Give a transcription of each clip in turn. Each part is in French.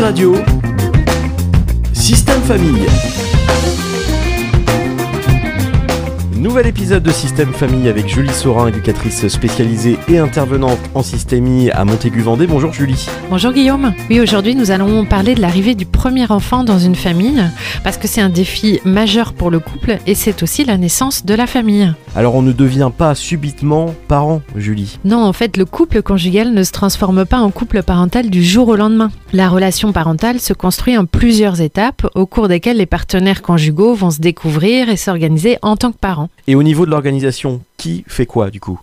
Radio, Système Famille. Nouvel épisode de Système Famille avec Julie Saurin, éducatrice spécialisée et intervenante en systémie à Montaigu-Vendée. Bonjour Julie. Bonjour Guillaume. Oui, aujourd'hui nous allons parler de l'arrivée du premier enfant dans une famille parce que c'est un défi majeur pour le couple et c'est aussi la naissance de la famille. Alors on ne devient pas subitement parent, Julie. Non, en fait, le couple conjugal ne se transforme pas en couple parental du jour au lendemain. La relation parentale se construit en plusieurs étapes au cours desquelles les partenaires conjugaux vont se découvrir et s'organiser en tant que parents. Et au niveau de l'organisation, qui fait quoi du coup?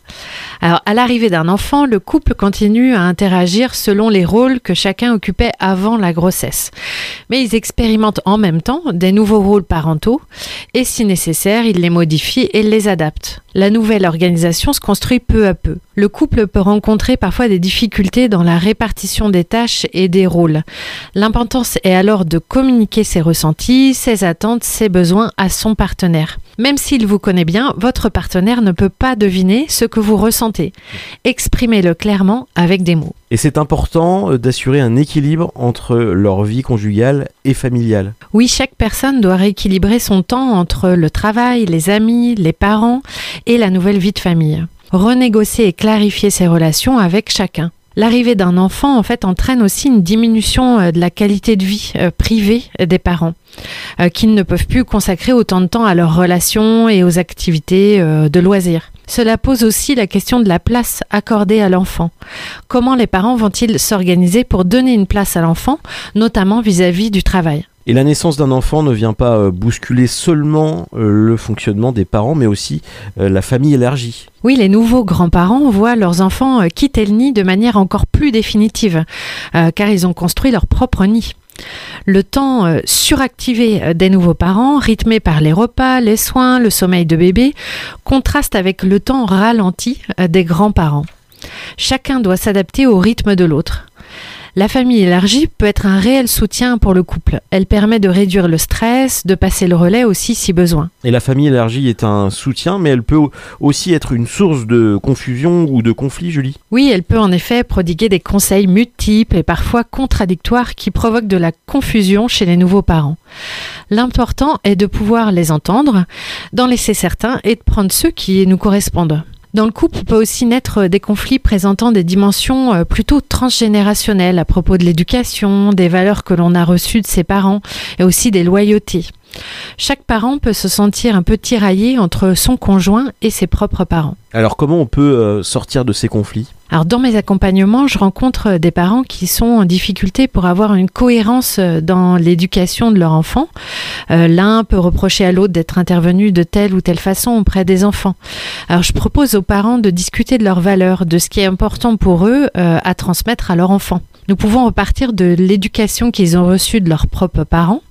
Alors, à l'arrivée d'un enfant, le couple continue à interagir selon les rôles que chacun occupait avant la grossesse. Mais ils expérimentent en même temps des nouveaux rôles parentaux et si nécessaire, ils les modifient et les adaptent. La nouvelle organisation se construit peu à peu. Le couple peut rencontrer parfois des difficultés dans la répartition des tâches et des rôles. L'importance est alors de communiquer ses ressentis, ses attentes, ses besoins à son partenaire. Même s'il vous connaît bien, votre partenaire ne peut pas deviner ce que vous ressentez. Exprimez-le clairement avec des mots. Et c'est important euh, d'assurer un équilibre entre leur vie conjugale et familiale. Oui, chaque personne doit rééquilibrer son temps entre le travail, les amis, les parents et la nouvelle vie de famille. Renégocier et clarifier ses relations avec chacun. L'arrivée d'un enfant, en fait, entraîne aussi une diminution euh, de la qualité de vie euh, privée des parents, euh, qui ne peuvent plus consacrer autant de temps à leurs relations et aux activités de loisirs. Cela pose aussi la question de la place accordée à l'enfant. Comment les parents vont-ils s'organiser pour donner une place à l'enfant, notamment vis-à-vis du travail? Et la naissance d'un enfant ne vient pas euh, bousculer seulement euh, le fonctionnement des parents, mais aussi euh, la famille élargie. Oui, les nouveaux grands-parents voient leurs enfants quitter le nid de manière encore plus définitive, car ils ont construit leur propre nid. Le temps suractivé des nouveaux parents, rythmé par les repas, les soins, le sommeil de bébé, contraste avec le temps ralenti des grands-parents. Chacun doit s'adapter au rythme de l'autre. La famille élargie peut être un réel soutien pour le couple. Elle permet de réduire le stress, de passer le relais aussi si besoin. Et la famille élargie est un soutien, mais elle peut au- aussi être une source de confusion ou de conflit, Julie. Oui, elle peut en effet prodiguer des conseils multiples et parfois contradictoires qui provoquent de la confusion chez les nouveaux parents. L'important est de pouvoir les entendre, d'en laisser certains et de prendre ceux qui nous correspondent. Dans le couple peut aussi naître des conflits présentant des dimensions euh, plutôt transgénérationnelles à propos de l'éducation, des valeurs que l'on a reçues de ses parents et aussi des loyautés. Chaque parent peut se sentir un peu tiraillé entre son conjoint et ses propres parents. Alors comment on peut euh, sortir de ces conflits? Alors dans mes accompagnements, je rencontre des parents qui sont en difficulté pour avoir une cohérence euh, dans l'éducation de leur enfant. Euh, L'un peut reprocher à l'autre d'être intervenu de telle ou telle façon auprès des enfants. Alors je propose aux parents de discuter de leurs valeurs, de ce qui est important pour eux euh, à transmettre à leur enfant. Nous pouvons repartir de l'éducation qu'ils ont reçue de leurs propres parents.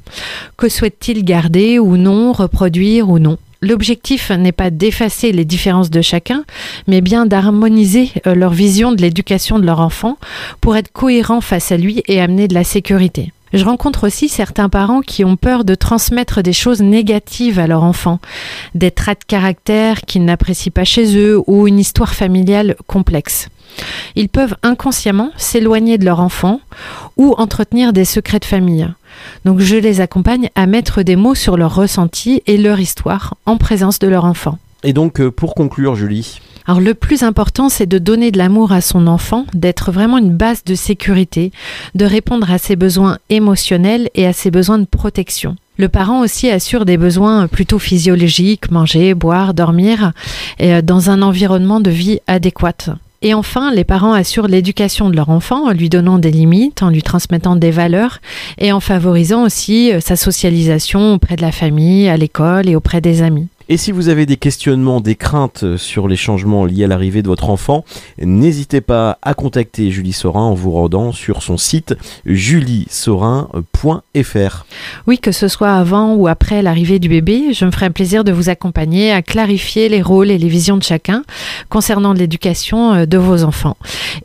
Que souhaitent-ils garder ou non, reproduire ou non? L'objectif n'est pas d'effacer les différences de chacun, mais bien d'harmoniser euh, leur vision de l'éducation de leur enfant pour être cohérent face à lui et amener de la sécurité. Je rencontre aussi certains parents qui ont peur de transmettre des choses négatives à leur enfant, des traits de caractère qu'ils n'apprécient pas chez eux ou une histoire familiale complexe. Ils peuvent inconsciemment s'éloigner de leur enfant ou entretenir des secrets de famille. Donc je les accompagne à mettre des mots sur leurs ressentis et leur histoire en présence de leur enfant. Et donc euh, pour conclure, Julie, Alors le plus important, c'est de donner de l'amour à son enfant, d'être vraiment une base de sécurité, de répondre à ses besoins émotionnels et à ses besoins de protection. Le parent aussi assure des besoins plutôt physiologiques, manger, boire, dormir, et euh, dans un environnement de vie adéquat. Et enfin, les parents assurent l'éducation de leur enfant en lui donnant des limites, en lui transmettant des valeurs et en favorisant aussi euh, sa socialisation auprès de la famille, à l'école et auprès des amis. Et si vous avez des questionnements, des craintes sur les changements liés à l'arrivée de votre enfant, n'hésitez pas à contacter Julie Saurin en vous rendant sur son site juliesaurin.fr. Oui, que ce soit avant ou après l'arrivée du bébé, je me ferai un plaisir de vous accompagner à clarifier les rôles et les visions de chacun concernant l'éducation euh, de vos enfants.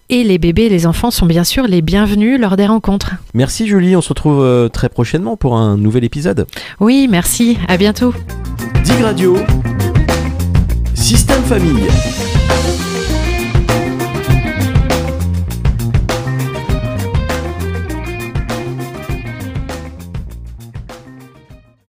Et les bébés et les enfants sont bien sûr les bienvenus lors des rencontres. Merci Julie, on se retrouve euh, très prochainement pour un nouvel épisode. Oui, merci, à bientôt. Dig Système Famille.